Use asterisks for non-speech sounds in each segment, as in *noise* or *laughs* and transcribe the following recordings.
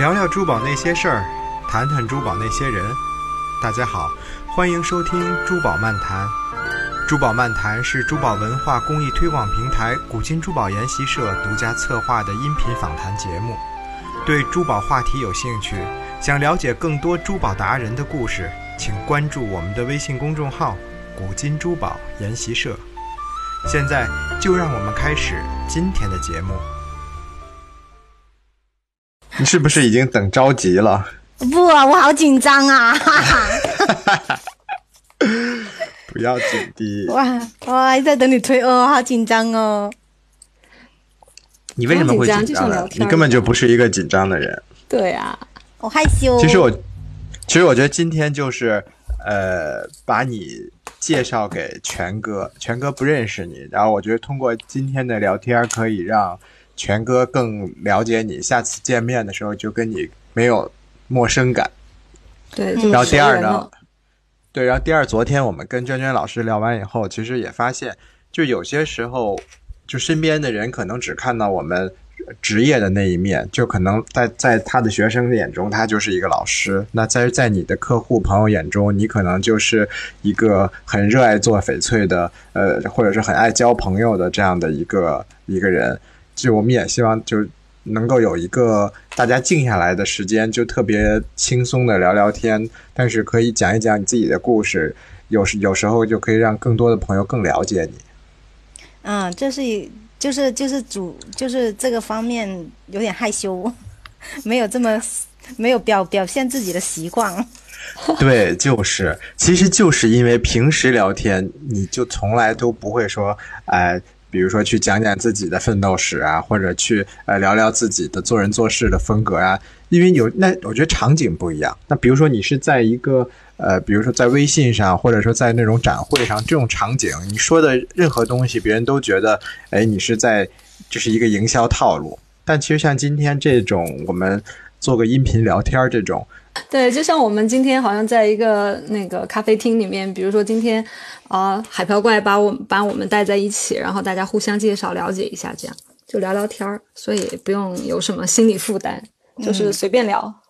聊聊珠宝那些事儿，谈谈珠宝那些人。大家好，欢迎收听《珠宝漫谈》。珠宝漫谈是珠宝文化公益推广平台古今珠宝研习社独家策划的音频访谈节目。对珠宝话题有兴趣，想了解更多珠宝达人的故事，请关注我们的微信公众号“古今珠宝研习社”。现在就让我们开始今天的节目。你是不是已经等着急了？不，我好紧张啊！不要紧的。*laughs* 哇，我还在等你推哦，好紧张哦。你为什么会紧张呢？你根本就不是一个紧张的人。对啊，我害羞。其实我，其实我觉得今天就是呃，把你介绍给全哥，全哥不认识你，然后我觉得通过今天的聊天可以让。全哥更了解你，下次见面的时候就跟你没有陌生感。对，然后第二呢？对，然后第二，昨天我们跟娟娟老师聊完以后，其实也发现，就有些时候，就身边的人可能只看到我们职业的那一面，就可能在在他的学生眼中，他就是一个老师；那在在你的客户朋友眼中，你可能就是一个很热爱做翡翠的，呃，或者是很爱交朋友的这样的一个一个人。就我们也希望，就能够有一个大家静下来的时间，就特别轻松的聊聊天，但是可以讲一讲你自己的故事，有时有时候就可以让更多的朋友更了解你。嗯，这是就是就是主就是这个方面有点害羞，没有这么没有表表现自己的习惯。*laughs* 对，就是，其实就是因为平时聊天，你就从来都不会说，哎。比如说去讲讲自己的奋斗史啊，或者去呃聊聊自己的做人做事的风格啊，因为有那我觉得场景不一样。那比如说你是在一个呃，比如说在微信上，或者说在那种展会上这种场景，你说的任何东西，别人都觉得哎你是在就是一个营销套路。但其实像今天这种我们做个音频聊天这种。*laughs* 对，就像我们今天好像在一个那个咖啡厅里面，比如说今天啊，海漂怪把我把我们带在一起，然后大家互相介绍、了解一下，这样就聊聊天儿，所以不用有什么心理负担，就是随便聊。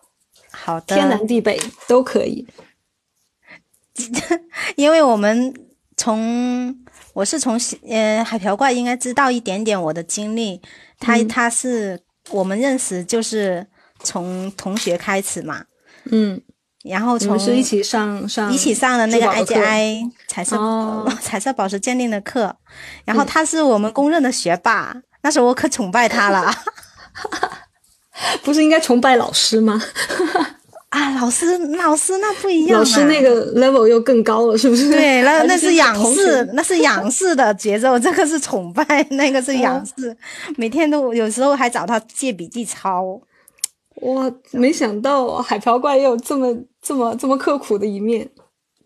好的，天南地北都可以。*laughs* 因为我们从我是从呃海漂怪应该知道一点点我的经历，他他是我们认识就是从同学开始嘛。嗯，然后从是一起上上一起上的那个 IGI 彩色 *laughs* 彩色宝石鉴定的课，然后他是我们公认的学霸，那时候我可崇拜他了。*laughs* 不是应该崇拜老师吗？*laughs* 啊，老师老师那不一样，老师那个 level 又更高了，是不是？对，那那是仰视，那是仰视的节奏，这个是崇拜，那个是仰视。每天都有时候还找他借笔记抄。哇，没想到海瓢怪也有这么这么这么刻苦的一面。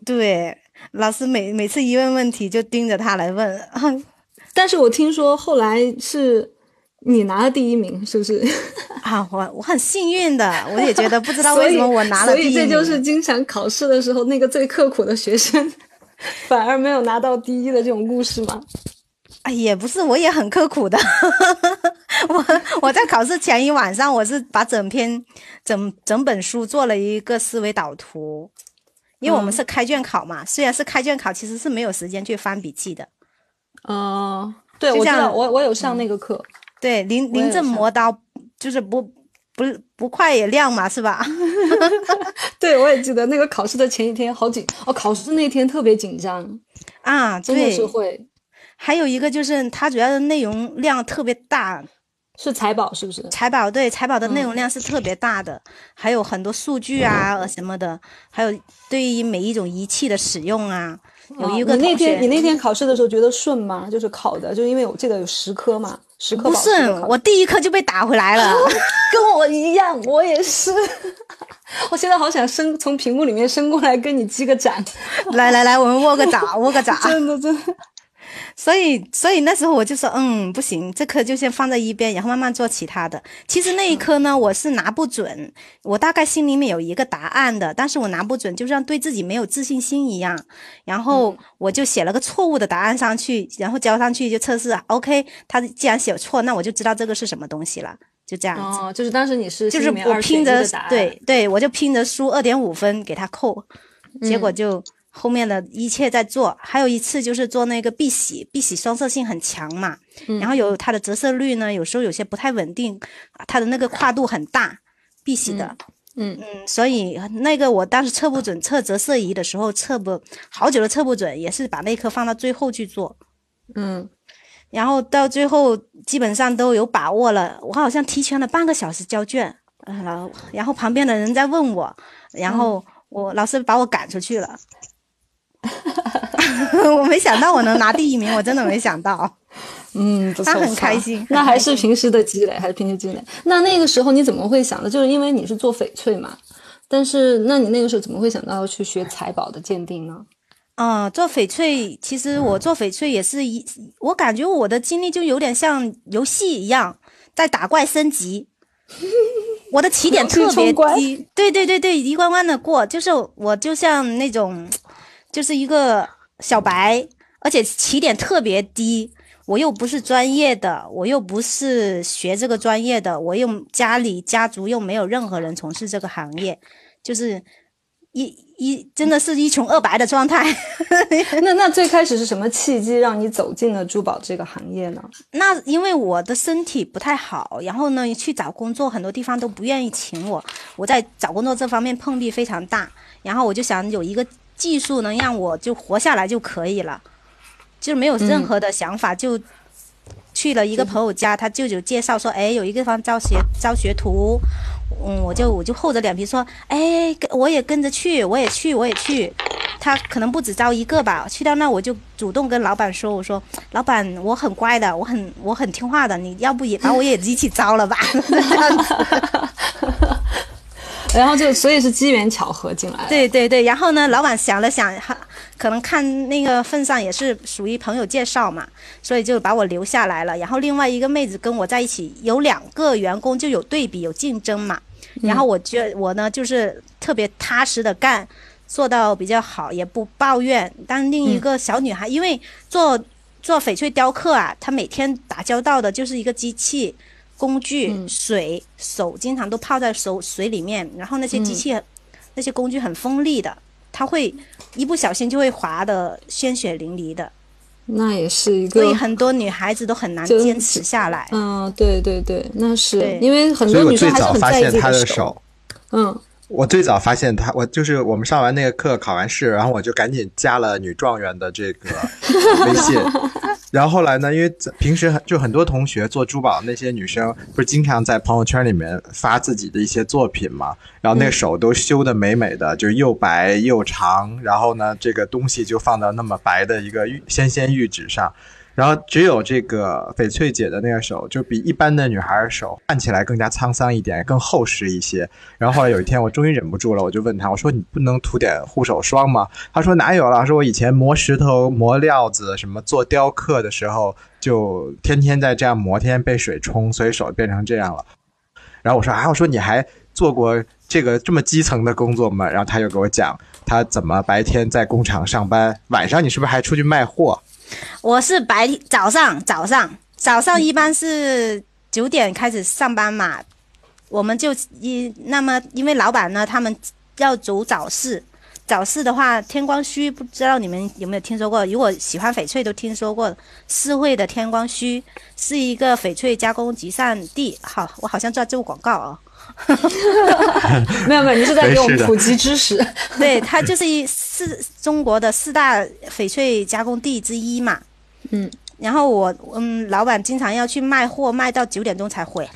对，老师每每次一问问题就盯着他来问。*laughs* 但是我听说后来是你拿了第一名，是不是？*laughs* 啊，我我很幸运的，我也觉得不知道为什么我拿了第一名。所以这就是经常考试的时候那个最刻苦的学生，反而没有拿到第一的这种故事吗？啊，也不是，我也很刻苦的。*laughs* *laughs* 我我在考试前一晚上，我是把整篇整整本书做了一个思维导图，因为我们是开卷考嘛。虽然是开卷考，其实是没有时间去翻笔记的。哦，对，我知道，我我有上那个课。对，临临阵磨刀，就是不不不快也亮嘛，是吧？*laughs* 对，我也记得那个考试的前一天好紧哦，考试那天特别紧张啊，真的是会。还有一个就是它主要的内容量特别大，是财宝是不是？财宝对，财宝的内容量是特别大的，还有很多数据啊什么的，还有对于每一种仪器的使用啊。有一个你那天你那天考试的时候觉得顺吗？就是考的，就因为我记得有十科嘛，十科不顺，我第一科就被打回来了 *laughs* *laughs* 跟我一样，我也是。*laughs* 我现在好想伸从屏幕里面伸过来跟你击个掌，来来来，我们握个掌，握个掌，真的真的。所以，所以那时候我就说，嗯，不行，这科就先放在一边，然后慢慢做其他的。其实那一科呢，我是拿不准，我大概心里面有一个答案的，但是我拿不准，就像对自己没有自信心一样。然后我就写了个错误的答案上去，然后交上去就测试，OK，他既然写错，那我就知道这个是什么东西了。就这样子。哦，就是当时你是就是我拼着对对，我就拼着输二点五分给他扣，结果就后面的一切在做。还有一次就是做那个碧玺，碧玺双色性很强嘛，然后有它的折射率呢，有时候有些不太稳定，它的那个跨度很大，碧玺的。嗯嗯，所以那个我当时测不准，测折射仪的时候测不好久都测不准，也是把那颗放到最后去做。嗯，然后到最后基本上都有把握了，我好像提前了半个小时交卷，然后然后旁边的人在问我，然后我老师把我赶出去了。*laughs* 我没想到我能拿第一名，我真的没想到。*laughs* 嗯，不错，他很开心。那还是平时的积累，还是平时积累？那那个时候你怎么会想的？就是因为你是做翡翠嘛，但是那你那个时候怎么会想到要去学财宝的鉴定呢？啊，做翡翠，其实我做翡翠也是一，我感觉我的经历就有点像游戏一样，在打怪升级。*laughs* 我的起点特别低，对对对对，一关关的过，就是我就像那种，就是一个小白，而且起点特别低。我又不是专业的，我又不是学这个专业的，我又家里家族又没有任何人从事这个行业，就是一一真的是一穷二白的状态。*laughs* 那那最开始是什么契机让你走进了珠宝这个行业呢？那因为我的身体不太好，然后呢去找工作，很多地方都不愿意请我。我在找工作这方面碰壁非常大，然后我就想有一个技术能让我就活下来就可以了。就没有任何的想法，就去了一个朋友家，他舅舅介绍说，哎，有一个地方招学招学徒，嗯，我就我就厚着脸皮说，哎，我也跟着去，我也去，我也去。他可能不止招一个吧，去到那我就主动跟老板说，我说，老板，我很乖的，我很我很听话的，你要不也把我也一起招了吧？*laughs* 这样子。然后就所以是机缘巧合进来。对对对，然后呢，老板想了想，哈，可能看那个份上也是属于朋友介绍嘛，所以就把我留下来了。然后另外一个妹子跟我在一起，有两个员工就有对比有竞争嘛。然后我觉我呢就是特别踏实的干，做到比较好，也不抱怨。但另一个小女孩，因为做做翡翠雕刻啊，她每天打交道的就是一个机器。工具、水、手经常都泡在手水里面，然后那些机器、那些工具很锋利的，它会一不小心就会划的鲜血淋漓的。那也是一个，所以很多女孩子都很难坚持下来。嗯，对对对，那是因为很多女生还是很在意自己的手。嗯。我最早发现他，我就是我们上完那个课，考完试，然后我就赶紧加了女状元的这个微信。*laughs* 然后后来呢，因为平时就很多同学做珠宝那些女生，不是经常在朋友圈里面发自己的一些作品嘛？然后那手都修的美美的，就又白又长，然后呢，这个东西就放到那么白的一个玉纤纤玉指上。然后只有这个翡翠姐的那个手，就比一般的女孩手看起来更加沧桑一点，更厚实一些。然后后来有一天，我终于忍不住了，我就问她，我说：“你不能涂点护手霜吗？”她说：“哪有了？说我以前磨石头、磨料子，什么做雕刻的时候，就天天在这样磨，天天被水冲，所以手变成这样了。”然后我说：“啊，我说你还做过这个这么基层的工作吗？”然后她又给我讲，她怎么白天在工厂上班，晚上你是不是还出去卖货？我是白早上早上早上一般是九点开始上班嘛，我们就一那么因为老板呢他们要走早市，早市的话天光墟不知道你们有没有听说过？如果喜欢翡翠都听说过，四会的天光墟是一个翡翠加工集散地。好，我好像在做广告哦。*laughs* 没有没有，你是在给我们普及知识。对，它就是一四中国的四大翡翠加工地之一嘛。嗯，然后我嗯，老板经常要去卖货，卖到九点钟才回，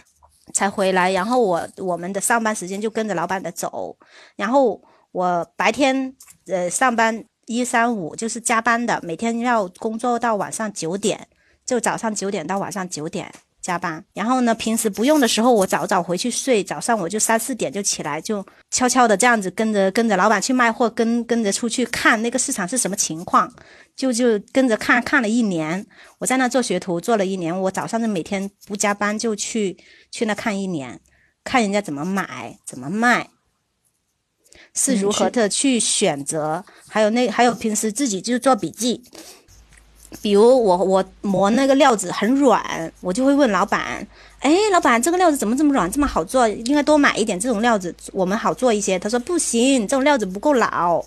才回来。然后我我们的上班时间就跟着老板的走。然后我白天呃上班一三五就是加班的，每天要工作到晚上九点，就早上九点到晚上九点。加班，然后呢，平时不用的时候，我早早回去睡，早上我就三四点就起来，就悄悄的这样子跟着跟着老板去卖货，跟跟着出去看那个市场是什么情况，就就跟着看看了一年。我在那做学徒做了一年，我早上就每天不加班就去去那看一年，看人家怎么买怎么卖，是如何的去选择，还有那还有平时自己就做笔记。比如我我磨那个料子很软，我就会问老板，哎，老板这个料子怎么这么软，这么好做？应该多买一点这种料子，我们好做一些。他说不行，这种料子不够老，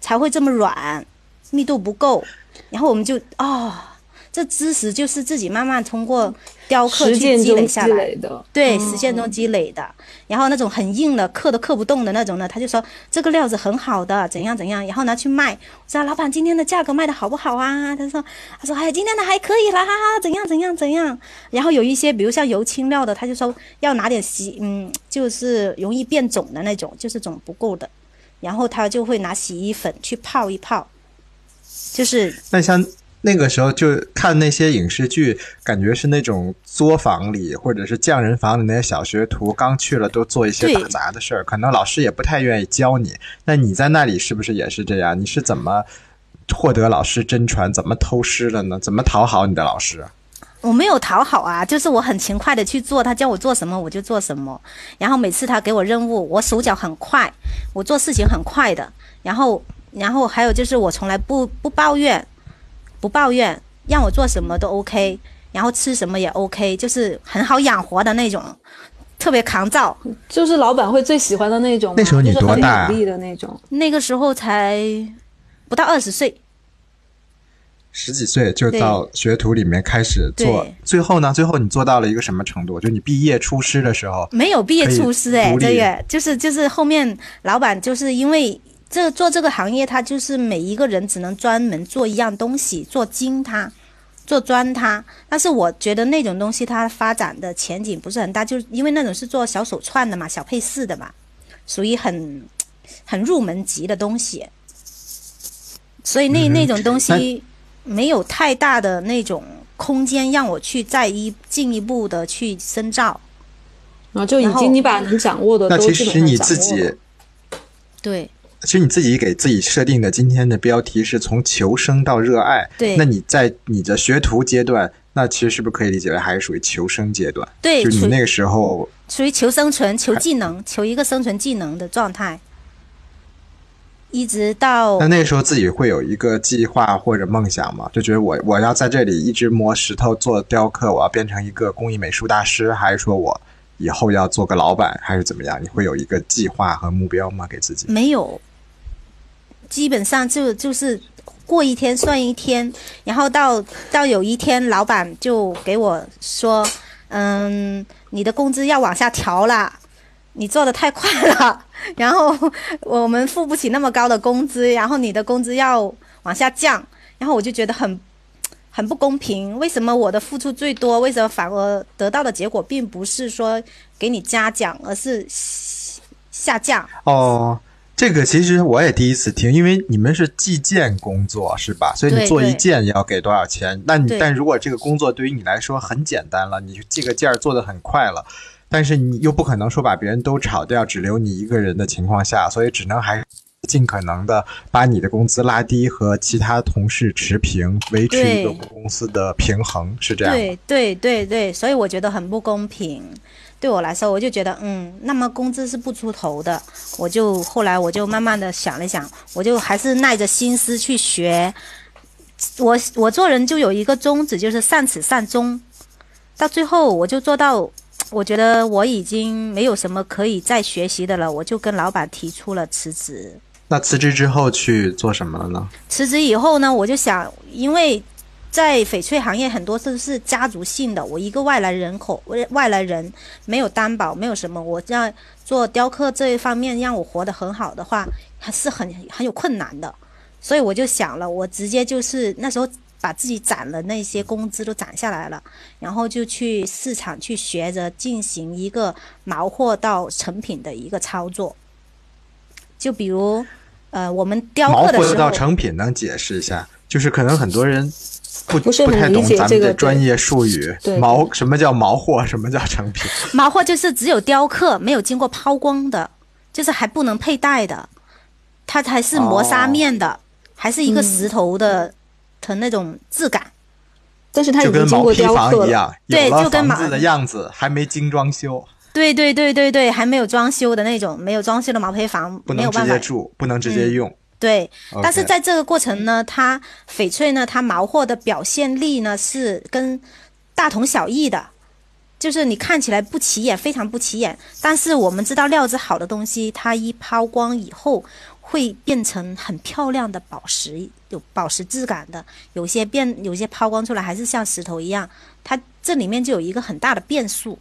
才会这么软，密度不够。然后我们就哦。这知识就是自己慢慢通过雕刻去积累下来的，对，实践中积累的。然后那种很硬的，刻都刻不动的那种呢，他就说这个料子很好的，怎样怎样，然后拿去卖。我说老板，今天的价格卖的好不好啊？他说，他说哎，今天的还可以啦，哈哈怎样怎样怎样。然后有一些，比如像油青料的，他就说要拿点洗，嗯，就是容易变种的那种，就是种不够的。然后他就会拿洗衣粉去泡一泡，就是那像。那个时候就看那些影视剧，感觉是那种作坊里或者是匠人房里那些小学徒刚去了都做一些打杂的事儿，可能老师也不太愿意教你。那你在那里是不是也是这样？你是怎么获得老师真传？怎么偷师的呢？怎么讨好你的老师？我没有讨好啊，就是我很勤快的去做，他叫我做什么我就做什么。然后每次他给我任务，我手脚很快，我做事情很快的。然后，然后还有就是我从来不不抱怨。不抱怨，让我做什么都 OK，然后吃什么也 OK，就是很好养活的那种，特别抗造，就是老板会最喜欢的那种。那时候你多大？努力的那种。那个时候才不到二十岁，十几岁就到学徒里面开始做。最后呢？最后你做到了一个什么程度？就你毕业出师的时候，没有毕业出师哎，这个就是就是后面老板就是因为。这做这个行业，他就是每一个人只能专门做一样东西，做精它，做专它。但是我觉得那种东西它发展的前景不是很大，就是因为那种是做小手串的嘛，小配饰的嘛，属于很很入门级的东西。所以那那种东西没有太大的那种空间让我去再一进一步的去深造。啊，就已经你把能掌握的都其实你自己对。其实你自己给自己设定的今天的标题是从求生到热爱。对。那你在你的学徒阶段，那其实是不是可以理解为还是属于求生阶段？对。就你那个时候。属于求生存、求技能、求一个生存技能的状态，一直到。那那个时候自己会有一个计划或者梦想吗？就觉得我我要在这里一直磨石头做雕刻，我要变成一个工艺美术大师，还是说我？以后要做个老板还是怎么样？你会有一个计划和目标吗？给自己没有，基本上就就是过一天算一天，然后到到有一天，老板就给我说：“嗯，你的工资要往下调了，你做的太快了，然后我们付不起那么高的工资，然后你的工资要往下降。”然后我就觉得很。很不公平，为什么我的付出最多，为什么反而得到的结果并不是说给你嘉奖，而是下降？哦，这个其实我也第一次听，因为你们是计件工作是吧？所以你做一件要给多少钱？那你但如果这个工作对于你来说很简单了，你计个件儿做的很快了，但是你又不可能说把别人都炒掉，只留你一个人的情况下，所以只能还。尽可能的把你的工资拉低，和其他同事持平，维持一个公司的平衡，是这样对对对对，所以我觉得很不公平。对我来说，我就觉得，嗯，那么工资是不出头的。我就后来我就慢慢的想了想，我就还是耐着心思去学。我我做人就有一个宗旨，就是善始善终。到最后，我就做到。我觉得我已经没有什么可以再学习的了，我就跟老板提出了辞职。那辞职之后去做什么了呢？辞职以后呢，我就想，因为在翡翠行业很多都是家族性的，我一个外来人口，外来人没有担保，没有什么，我要做雕刻这一方面让我活得很好的话，还是很很有困难的。所以我就想了，我直接就是那时候。把自己攒的那些工资都攒下来了，然后就去市场去学着进行一个毛货到成品的一个操作。就比如，呃，我们雕刻的时候，毛货到成品能解释一下？*laughs* 就是可能很多人不不太懂咱们的专业术语。毛什么叫毛货？什么叫成品？*laughs* 毛货就是只有雕刻，没有经过抛光的，就是还不能佩戴的，它才是磨砂面的，还是一个石头的。的那种质感，但是它已经经过雕刻了，对，就跟房子的样子还没精装修。对对对对对，还没有装修的那种，没有装修的毛坯房，不能直接住，不能直接用。对但是在这个过程呢，它翡翠呢，它毛货的表现力呢是跟大同小异的，就是你看起来不起眼，非常不起眼。但是我们知道料子好的东西，它一抛光以后会变成很漂亮的宝石，有宝石质感的。有些变，有些抛光出来还是像石头一样，它这里面就有一个很大的变数。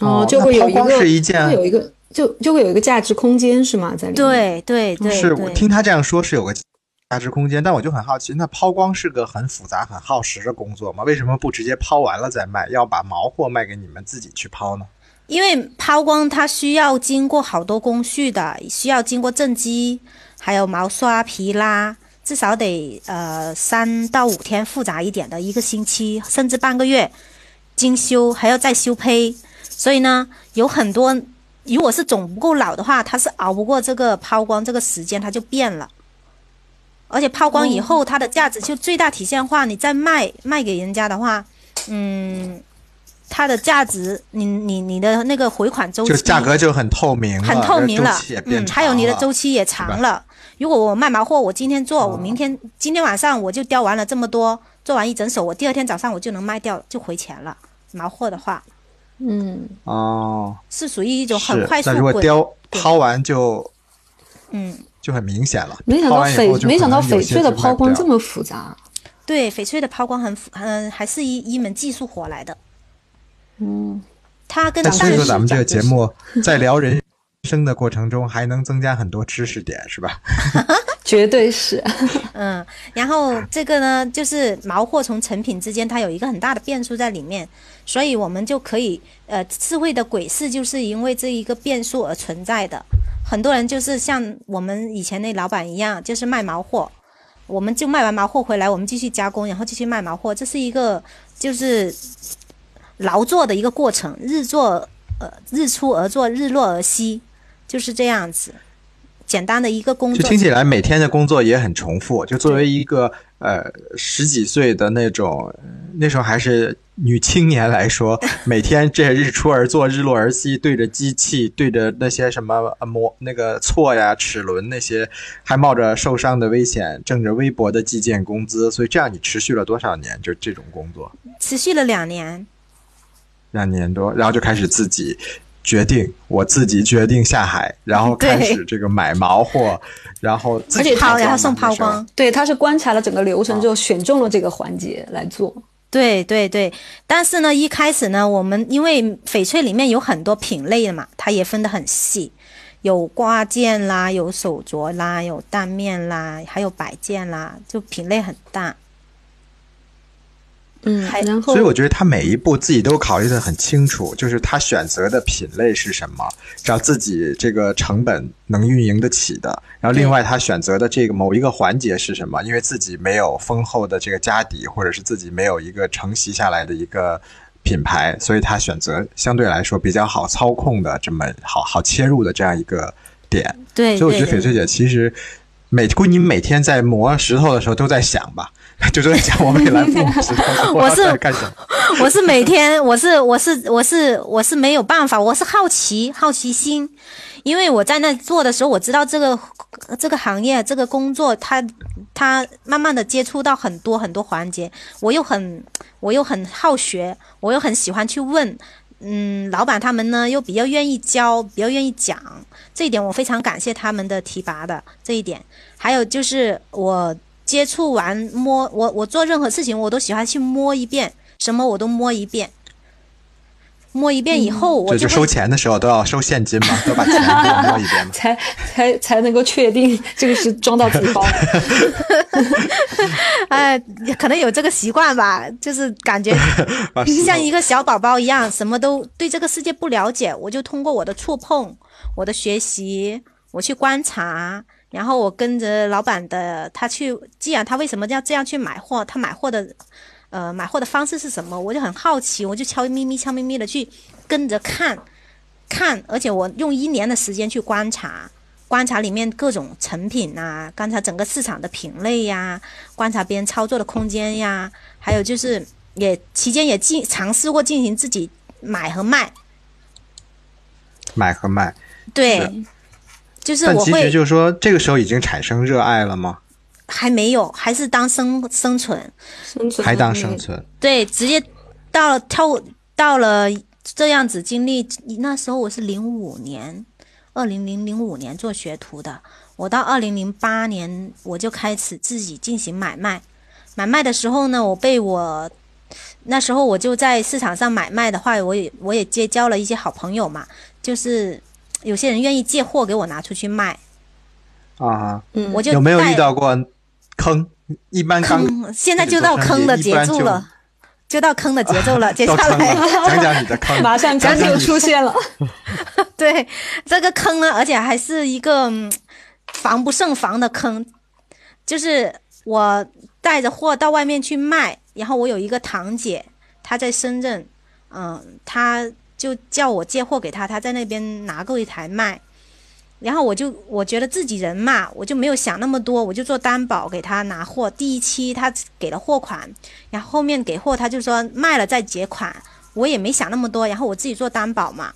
哦哦，就会有一个，会有一个，就就会有一个价值空间是吗？在里面。，对对对，是我听他这样说是有个价值空间，但我就很好奇，那抛光是个很复杂、很耗时的工作吗？为什么不直接抛完了再卖，要把毛货卖给你们自己去抛呢？因为抛光它需要经过好多工序的，需要经过正机，还有毛刷、皮拉，至少得呃三到五天，复杂一点的一个星期，甚至半个月，精修还要再修胚，所以呢，有很多如果是种不够老的话，它是熬不过这个抛光这个时间，它就变了。而且抛光以后，它的价值就最大体现化。你再卖卖给人家的话，嗯，它的价值，你你你的那个回款周期就价格就很透明了，很透明了嗯，还有你的周期也长了。如果我卖毛货，我今天做，我明天今天晚上我就雕完了这么多，做完一整手，我第二天早上我就能卖掉，就回钱了。毛货的话嗯，哦，是属于一种很快速那如果，雕抛完就嗯，就很明显了。没想到翡，没想到翡翠的抛光这么复杂。对，翡翠的抛光很复嗯，还是一一门技术活来的。嗯，它跟那所以说咱们这个节目在聊人生的过程中，还能增加很多知识点，是吧？*laughs* 绝对是。嗯，然后这个呢，就是毛货从成品之间，它有一个很大的变数在里面，所以我们就可以呃，智慧的鬼市就是因为这一个变数而存在的。很多人就是像我们以前那老板一样，就是卖毛货，我们就卖完毛货回来，我们继续加工，然后继续卖毛货，这是一个就是劳作的一个过程，日作呃日出而作，日落而息，就是这样子。简单的一个工作，就听起来每天的工作也很重复。就作为一个呃十几岁的那种，呃那时候还是女青年来说，*laughs* 每天这日出而作，日落而息，对着机器，对着那些什么呃模那个锉呀、齿轮那些，还冒着受伤的危险，挣着微薄的计件工资。所以这样你持续了多少年？就这种工作，持续了两年。两年多，然后就开始自己。决定我自己决定下海，然后开始这个买毛货，然后自己而且抛，然后送抛光。对，他是观察了整个流程之后，选中了这个环节来做。对对对，但是呢，一开始呢，我们因为翡翠里面有很多品类的嘛，它也分得很细，有挂件啦，有手镯啦，有蛋面啦，还有摆件啦，就品类很大。嗯还，然后所以我觉得他每一步自己都考虑的很清楚，就是他选择的品类是什么，只要自己这个成本能运营得起的。然后另外他选择的这个某一个环节是什么，因为自己没有丰厚的这个家底，或者是自己没有一个承袭下来的一个品牌，所以他选择相对来说比较好操控的这么好好切入的这样一个点。对，所以我觉得翡翠姐其实每估计你每天在磨石头的时候都在想吧，*laughs* 就是在讲我未来磨石头我是干什么。*laughs* 我是每天，我是我是我是我是没有办法，我是好奇好奇心，因为我在那做的时候，我知道这个这个行业这个工作，他他慢慢的接触到很多很多环节，我又很我又很好学，我又很喜欢去问。嗯，老板他们呢又比较愿意教，比较愿意讲，这一点我非常感谢他们的提拔的这一点。还有就是我接触完摸我我做任何事情我都喜欢去摸一遍，什么我都摸一遍。摸一遍以后，我就收钱的时候都要收现金嘛，*laughs* 都把钱给摸一遍嘛。才才才能够确定这个是装到自己包里。*laughs* 哎，可能有这个习惯吧，就是感觉 *laughs* 像一个小宝宝一样，什么都对这个世界不了解，我就通过我的触碰、我的学习，我去观察，然后我跟着老板的他去，既然他为什么要这样去买货，他买货的呃买货的方式是什么，我就很好奇，我就悄咪咪、悄咪咪的去跟着看看，而且我用一年的时间去观察。观察里面各种成品呐、观察整个市场的品类呀，观察别人操作的空间呀，还有就是也期间也进尝试过进行自己买和卖，买和卖，对，就是但其实我会就是说，这个时候已经产生热爱了吗？还没有，还是当生生存，生存还当生存？对，直接到了跳到了这样子经历，那时候我是零五年，二零零零五年做学徒的，我到二零零八年我就开始自己进行买卖，买卖的时候呢，我被我那时候我就在市场上买卖的话，我也我也结交了一些好朋友嘛，就是有些人愿意借货给我拿出去卖，啊，嗯我就有没有遇到过坑？一般坑？现在就到坑的节奏了，就到坑的节奏 *laughs* 了，接下来。讲讲你的坑。马上坑就出现了。*laughs* 对，这个坑呢，而且还是一个嗯防不胜防的坑，就是我带着货到外面去卖，然后我有一个堂姐，她在深圳，嗯，她就叫我借货给他，他在那边拿过一台卖。然后我就我觉得自己人嘛，我就没有想那么多，我就做担保给他拿货。第一期他给了货款，然后后面给货他就说卖了再结款，我也没想那么多，然后我自己做担保嘛。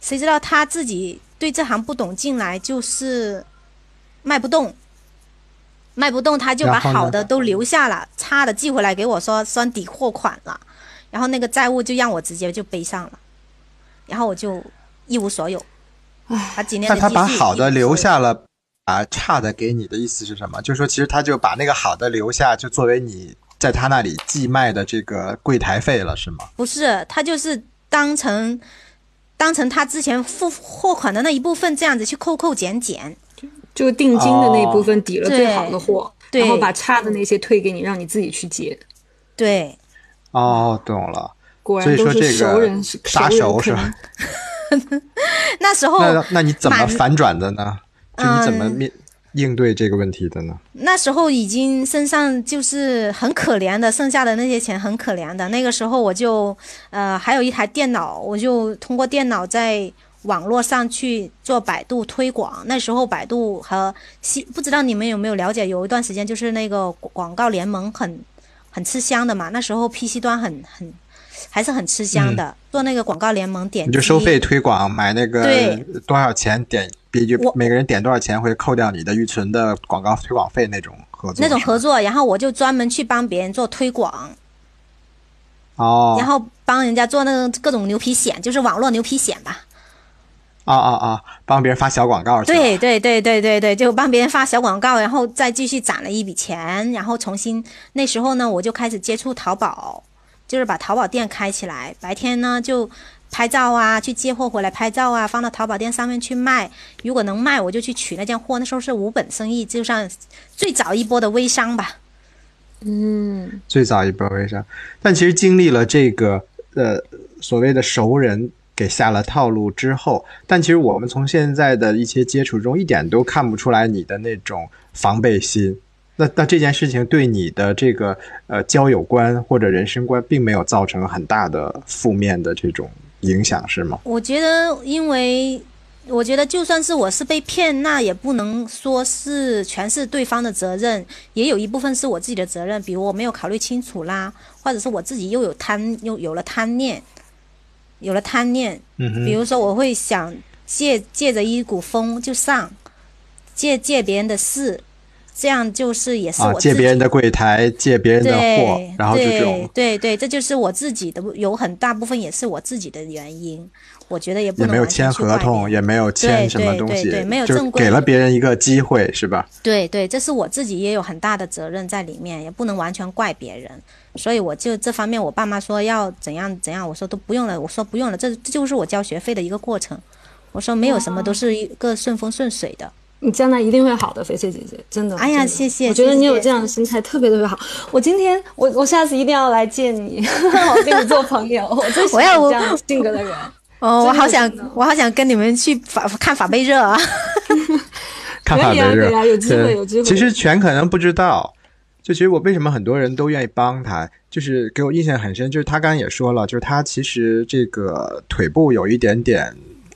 谁知道他自己对这行不懂，进来就是卖不动，卖不动他就把好的都留下了，差的寄回来给我说算抵货款了，然后那个债务就让我直接就背上了，然后我就一无所有。把几年但他把好的留下了，把差的给你的意思是什么？就是说，其实他就把那个好的留下，就作为你在他那里寄卖的这个柜台费了，是吗？不是，他就是当成当成他之前付货款的那一部分，这样子去扣扣减减。就定金的那一部分抵了最好的货，对然后把差的那些退给你，让你自己去结。对，哦，懂了。果所以说这然都是熟个杀熟熟是人吧坑？*laughs* 那时候那那你怎么反转的呢？就你怎么嗯面应对这个问题的呢？那时候已经身上就是很可怜的，剩下的那些钱很可怜的。那个时候我就呃还有一台电脑，我就通过电脑在网络上去做百度推广。那时候百度和西不知道你们有没有了解，有一段时间就是那个广告联盟很很吃香的嘛。那时候 PC 端很很还是很吃香的，做那个广告联盟点击你就收费推广，买那个对。多少钱点，比就每个人点多少钱会扣掉你的预存的广告推广费那种合作，那种合作，然后我就专门去帮别人做推广。哦，然后帮人家做那个各种牛皮癣，就是网络牛皮癣吧。啊啊啊，帮别人发小广告对对对对对对，就帮别人发小广告，然后再继续攒了一笔钱，然后重新那时候呢，我就开始接触淘宝，就是把淘宝店开起来，白天呢就拍照啊，去接货回来拍照啊，放到淘宝店上面去卖。如果能卖，我就去取那件货。那时候是无本生意，就像最早一波的微商吧。嗯，最早一波微商，但其实经历了这个呃所谓的熟人给下了套路之后，但其实我们从现在的一些接触中，一点都看不出来你的那种防备心。那那这件事情对你的这个呃交友观或者人生观，并没有造成很大的负面的这种影响，是吗？我觉得，因为我觉得就算是我是被骗，那也不能说是全是对方的责任，也有一部分是我自己的责任。比如我没有考虑清楚啦，或者是我自己又有贪，又有了贪念，有了贪念。嗯比如说，我会想借借着一股风就上，借借别人的事，这样就是也是啊，我自己、借别人的柜台，借别人的货，然后就这种对对对，这就是我自己的，有很大部分也是我自己的原因。我觉得也不也没有能签合同，也没有签什么东西，对对对没有就正规给了别人一个机会，是吧？对对，这是我自己也有很大的责任在里面，也不能完全怪别人。所以我就这方面，我爸妈说要怎样怎样，我说都不用了，我说不用了，这这就是我交学费的一个过程。我说没有什么都是一个顺风顺水的。你将来一定会好的，菲菲姐姐，真的。哎呀谢谢我觉得你有这样的心态特别特别好。我今天我我下次一定要来见你，*laughs* 我跟你做朋友。我最喜我要欢这样性格的人。哦，我好想我好想跟你们去法看法贝热 *laughs* 啊！看法可以啊为热，可以啊有机会有机会其实全可能不知道，就其实我为什么很多人都愿意帮他，就是给我印象很深，就是他刚刚也说了，就是他其实这个腿部有一点点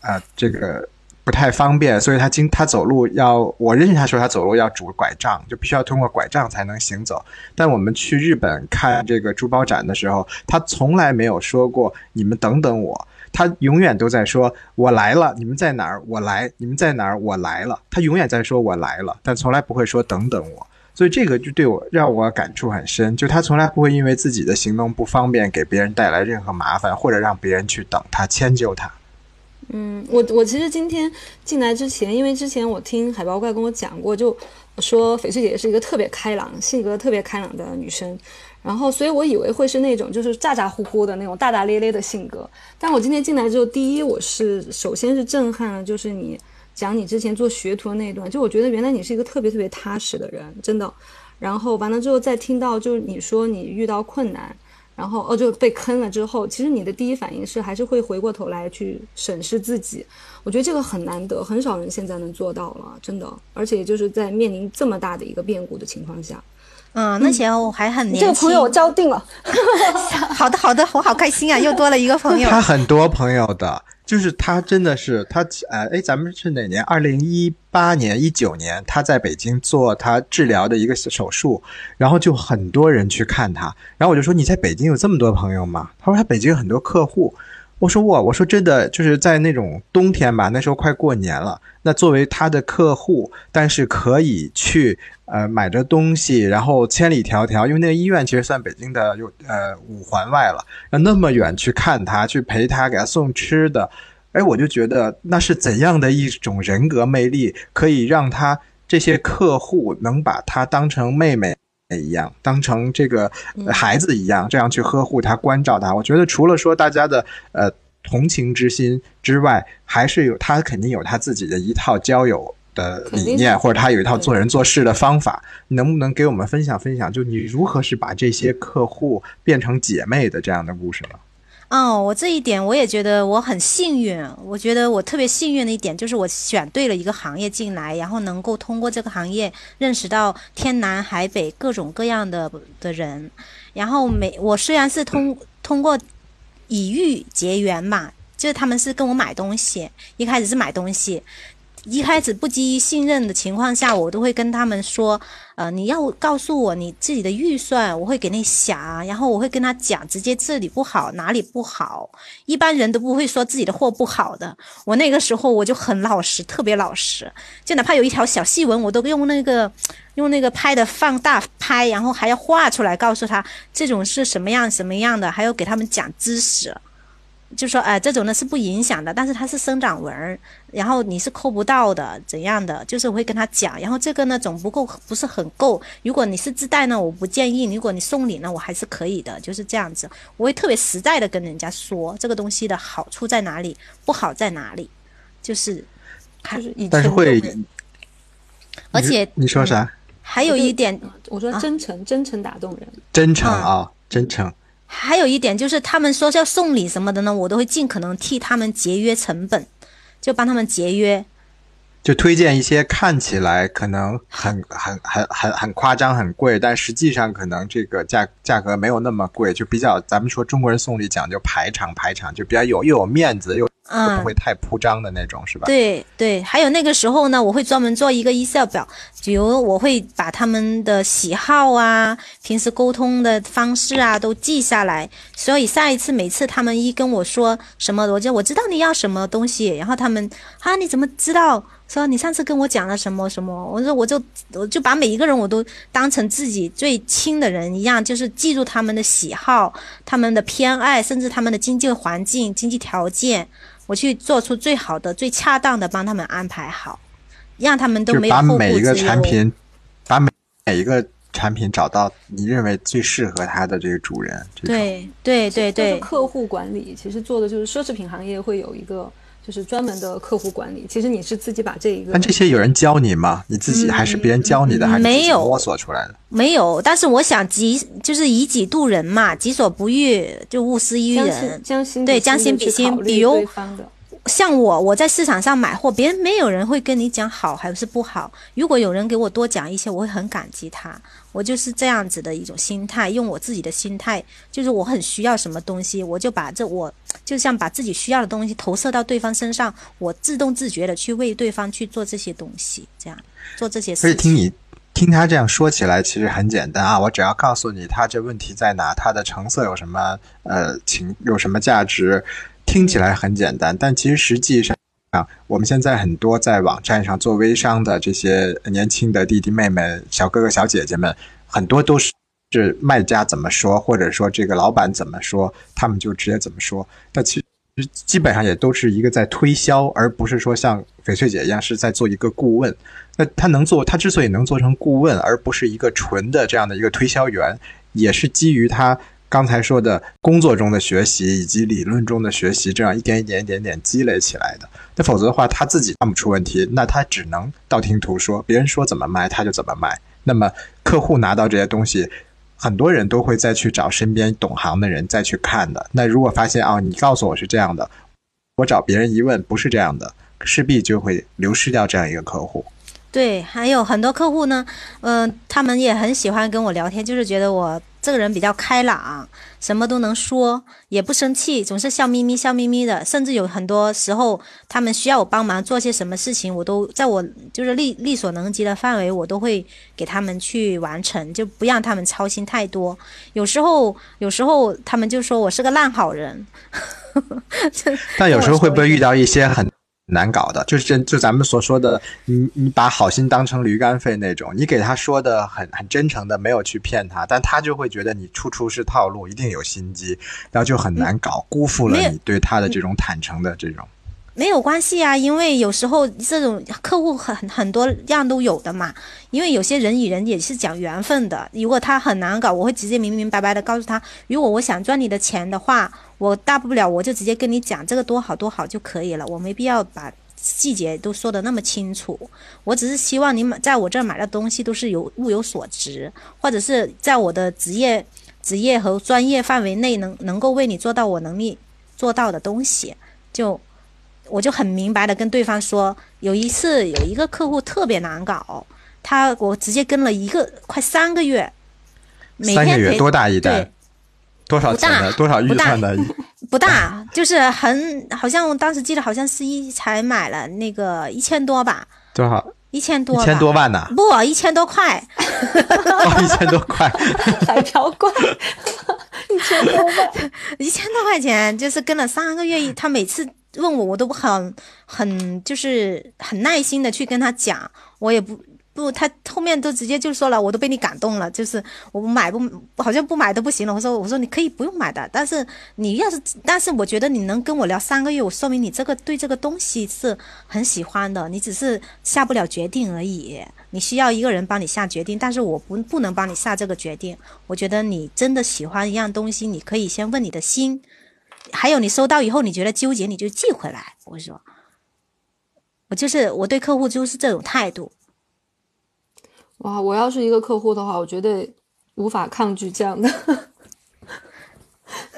啊、呃这个不太方便，所以他经他走路要，我认识他说他走路要拄拐杖，就必须要通过拐杖才能行走。但我们去日本看这个珠宝展的时候，他从来没有说过你们等等我。他永远都在说“我来了，你们在哪儿？我来，你们在哪儿？我来了。”他永远在说“我来了”，但从来不会说“等等我”。所以这个就对我让我感触很深，就他从来不会因为自己的行动不方便给别人带来任何麻烦，或者让别人去等他迁就他。嗯，我我其实今天进来之前，因为之前我听海豹怪跟我讲过，就说翡翠姐姐是一个特别开朗、性格特别开朗的女生，然后所以我以为会是那种就是咋咋呼呼的那种大大咧咧的性格。但我今天进来之后，第一我是首先是震撼了，就是你。讲你之前做学徒的那一段，就我觉得原来你是一个特别特别踏实的人，真的。然后完了之后再听到，就是你说你遇到困难，然后哦就被坑了之后，其实你的第一反应是还是会回过头来去审视自己。我觉得这个很难得，很少人现在能做到了，真的。而且就是在面临这么大的一个变故的情况下，嗯，那时候还很年轻。这个朋友我交定了。*laughs* *laughs* 好的好的，我好开心啊，又多了一个朋友。他很多朋友的。就是他真的是他，呃，哎，咱们是哪年？二零一八年、一九年，他在北京做他治疗的一个手术，然后就很多人去看他，然后我就说你在北京有这么多朋友吗？他说他北京有很多客户。我说我，我说真的，就是在那种冬天吧，那时候快过年了。那作为他的客户，但是可以去呃买着东西，然后千里迢迢，因为那个医院其实算北京的有呃五环外了，那那么远去看他，去陪他，给他送吃的，哎，我就觉得那是怎样的一种人格魅力，可以让他这些客户能把他当成妹妹。一样，当成这个孩子一样，这样去呵护他、关照他。我觉得除了说大家的呃同情之心之外，还是有他肯定有他自己的一套交友的理念，或者他有一套做人做事的方法。能不能给我们分享分享？就你如何是把这些客户变成姐妹的这样的故事呢？哦，我这一点我也觉得我很幸运。我觉得我特别幸运的一点就是我选对了一个行业进来，然后能够通过这个行业认识到天南海北各种各样的的人。然后每我虽然是通通过以玉结缘嘛，就是他们是跟我买东西，一开始是买东西。一开始不基于信任的情况下，我都会跟他们说，呃，你要告诉我你自己的预算，我会给你想，然后我会跟他讲，直接这里不好，哪里不好。一般人都不会说自己的货不好的。我那个时候我就很老实，特别老实，就哪怕有一条小细纹，我都用那个用那个拍的放大拍，然后还要画出来告诉他这种是什么样什么样的，还要给他们讲知识。就说哎，这种呢是不影响的，但是它是生长纹儿，然后你是抠不到的，怎样的？就是我会跟他讲，然后这个呢总不够，不是很够。如果你是自带呢，我不建议；如果你送礼呢，我还是可以的，就是这样子。我会特别实在的跟人家说这个东西的好处在哪里，不好在哪里，就是就是，但是会，而且你说啥？还有一点，我说真诚，真诚打动人，真诚啊，真诚。还有一点就是，他们说要送礼什么的呢，我都会尽可能替他们节约成本，就帮他们节约，就推荐一些看起来可能很很很很很夸张、很贵，但实际上可能这个价价格没有那么贵，就比较咱们说中国人送礼讲究排场排场，就比较有又有面子又。嗯，不会太铺张的那种，是吧？对对，还有那个时候呢，我会专门做一个 Excel 表，比如我会把他们的喜好啊、平时沟通的方式啊都记下来，所以下一次每次他们一跟我说什么，我就我知道你要什么东西，然后他们啊你怎么知道？说你上次跟我讲了什么什么？我说我就我就把每一个人我都当成自己最亲的人一样，就是记住他们的喜好、他们的偏爱，甚至他们的经济环境、经济条件。我去做出最好的、最恰当的，帮他们安排好，让他们都没有把每一个产品，把每每一个产品找到你认为最适合他的这个主人。对对对对，客户管理其实做的就是奢侈品行业会有一个。就是专门的客户管理，其实你是自己把这一个。但这些有人教你吗？你自己还是别人教你的，还是没有摸索出来的？没有，但是我想己就是以己度人嘛，己所不欲就勿施于人。将心对将心比心，比如像我，我在市场上买货，别人没有人会跟你讲好还是不好。如果有人给我多讲一些，我会很感激他。我就是这样子的一种心态，用我自己的心态，就是我很需要什么东西，我就把这我就像把自己需要的东西投射到对方身上，我自动自觉的去为对方去做这些东西，这样做这些事。所以听你听他这样说起来，其实很简单啊，我只要告诉你他这问题在哪，它的成色有什么呃情有什么价值。听起来很简单，但其实实际上。啊，我们现在很多在网站上做微商的这些年轻的弟弟妹妹、小哥哥小姐姐们，很多都是是卖家怎么说，或者说这个老板怎么说，他们就直接怎么说。但其实基本上也都是一个在推销，而不是说像翡翠姐一样是在做一个顾问。那他能做，他之所以能做成顾问，而不是一个纯的这样的一个推销员，也是基于他。刚才说的工作中的学习以及理论中的学习，这样一点一点、一点点积累起来的。那否则的话，他自己看不出问题，那他只能道听途说，别人说怎么卖他就怎么卖。那么客户拿到这些东西，很多人都会再去找身边懂行的人再去看的。那如果发现啊，你告诉我是这样的，我找别人一问不是这样的，势必就会流失掉这样一个客户。对，还有很多客户呢，嗯，他们也很喜欢跟我聊天，就是觉得我。这个人比较开朗，什么都能说，也不生气，总是笑眯眯、笑眯眯的。甚至有很多时候，他们需要我帮忙做些什么事情，我都在我就是力力所能及的范围，我都会给他们去完成，就不让他们操心太多。有时候，有时候他们就说我是个烂好人。*laughs* 但有时候会不会遇到一些很？难搞的，就是真就咱们所说的，你你把好心当成驴肝肺那种，你给他说的很很真诚的，没有去骗他，但他就会觉得你处处是套路，一定有心机，然后就很难搞，辜负了你对他的这种坦诚的这种。没有关系啊，因为有时候这种客户很很多样都有的嘛。因为有些人与人也是讲缘分的，如果他很难搞，我会直接明明白白的告诉他，如果我想赚你的钱的话，我大不了我就直接跟你讲这个多好多好就可以了，我没必要把细节都说的那么清楚。我只是希望你买在我这儿买的东西都是有物有所值，或者是在我的职业职业和专业范围内能能够为你做到我能力做到的东西，就。我就很明白的跟对方说，有一次有一个客户特别难搞，他我直接跟了一个快三个月，三个月多大一单？多少钱的？多少预算的？*laughs* 不大，就是很好像我当时记得好像是一才买了那个一千多吧？多少？一千多？一千多万呢？不，一千多块。*laughs* 哦，一千多块，海嫖怪，*laughs* 一千多万，一千多块钱，就是跟了三个月，他每次。问我，我都很很就是很耐心的去跟他讲，我也不不，他后面都直接就说了，我都被你感动了，就是我买不好像不买都不行了。我说我说你可以不用买的，但是你要是，但是我觉得你能跟我聊三个月，我说明你这个对这个东西是很喜欢的，你只是下不了决定而已。你需要一个人帮你下决定，但是我不不能帮你下这个决定。我觉得你真的喜欢一样东西，你可以先问你的心。还有，你收到以后你觉得纠结，你就寄回来。我说，我就是我对客户就是这种态度。哇，我要是一个客户的话，我绝对无法抗拒这样的，*laughs*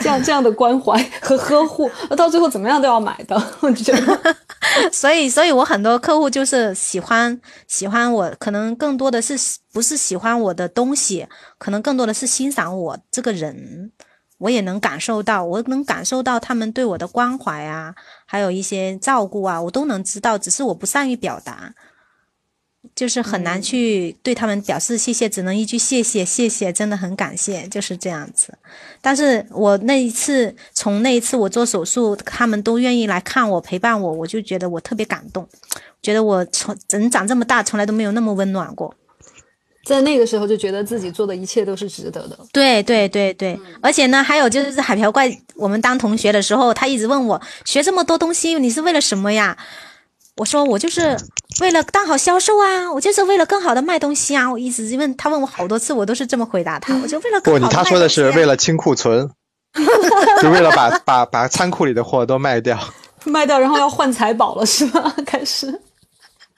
这样这样的关怀和呵护。到最后怎么样都要买的，*laughs* 我觉得。*laughs* 所以，所以我很多客户就是喜欢喜欢我，可能更多的是不是喜欢我的东西，可能更多的是欣赏我这个人。我也能感受到，我能感受到他们对我的关怀啊，还有一些照顾啊，我都能知道。只是我不善于表达，就是很难去对他们表示谢谢，只能一句谢谢，谢谢，真的很感谢，就是这样子。但是我那一次，从那一次我做手术，他们都愿意来看我，陪伴我，我就觉得我特别感动，觉得我从人长这么大，从来都没有那么温暖过。在那个时候就觉得自己做的一切都是值得的。对对对对，而且呢，还有就是海瓢怪，我们当同学的时候，他一直问我学这么多东西，你是为了什么呀？我说我就是为了当好销售啊，我就是为了更好的卖东西啊。我一直问他问我好多次，我都是这么回答他。我就为了不，你他说的是为了清库存，*laughs* 就为了把把把仓库里的货都卖掉，卖掉然后要换财宝了是吗？*laughs* 开始。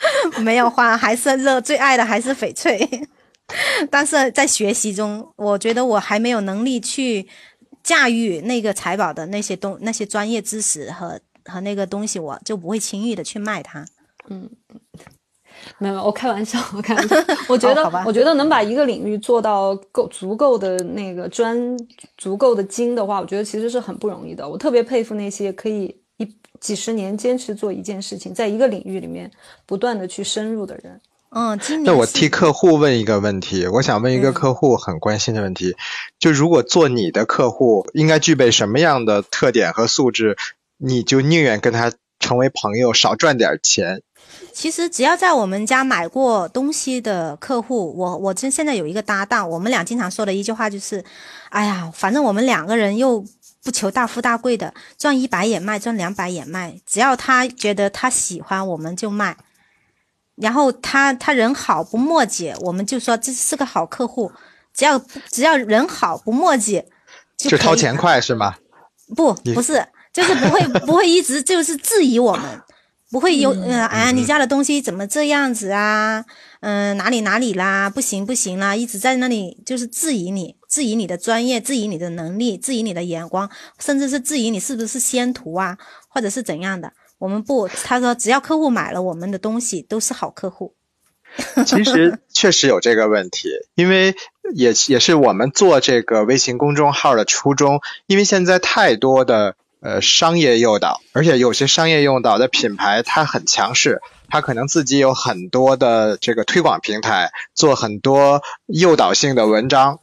*laughs* 没有花，还是热最爱的还是翡翠，*laughs* 但是在学习中，我觉得我还没有能力去驾驭那个财宝的那些东那些专业知识和和那个东西，我就不会轻易的去卖它。嗯，没有，我开玩笑，我开玩笑。我觉得，*laughs* 我觉得能把一个领域做到够足够的那个专足够的精的话，我觉得其实是很不容易的。我特别佩服那些可以。几十年坚持做一件事情，在一个领域里面不断的去深入的人，嗯，那我替客户问一个问题，我想问一个客户很关心的问题，就如果做你的客户，应该具备什么样的特点和素质，你就宁愿跟他成为朋友，少赚点钱。其实只要在我们家买过东西的客户，我我真现在有一个搭档，我们俩经常说的一句话就是，哎呀，反正我们两个人又不求大富大贵的，赚一百也卖，赚两百也卖，只要他觉得他喜欢，我们就卖。然后他他人好不墨迹，我们就说这是个好客户，只要只要人好不墨迹，就掏钱快是吗？不不是，就是不会 *laughs* 不会一直就是质疑我们，不会有呃哎你家的东西怎么这样子啊？嗯、哪里哪里啦，不行不行啦，一直在那里就是质疑你，质疑你的专业，质疑你的能力，质疑你的眼光，甚至是质疑你是不是仙徒啊，或者是怎样的。我们不，他说只要客户买了我们的东西，都是好客户。*laughs* 其实确实有这个问题，因为也也是我们做这个微信公众号的初衷，因为现在太多的呃商业诱导，而且有些商业诱导的品牌它很强势，它可能自己有很多的这个推广平台，做很多诱导性的文章，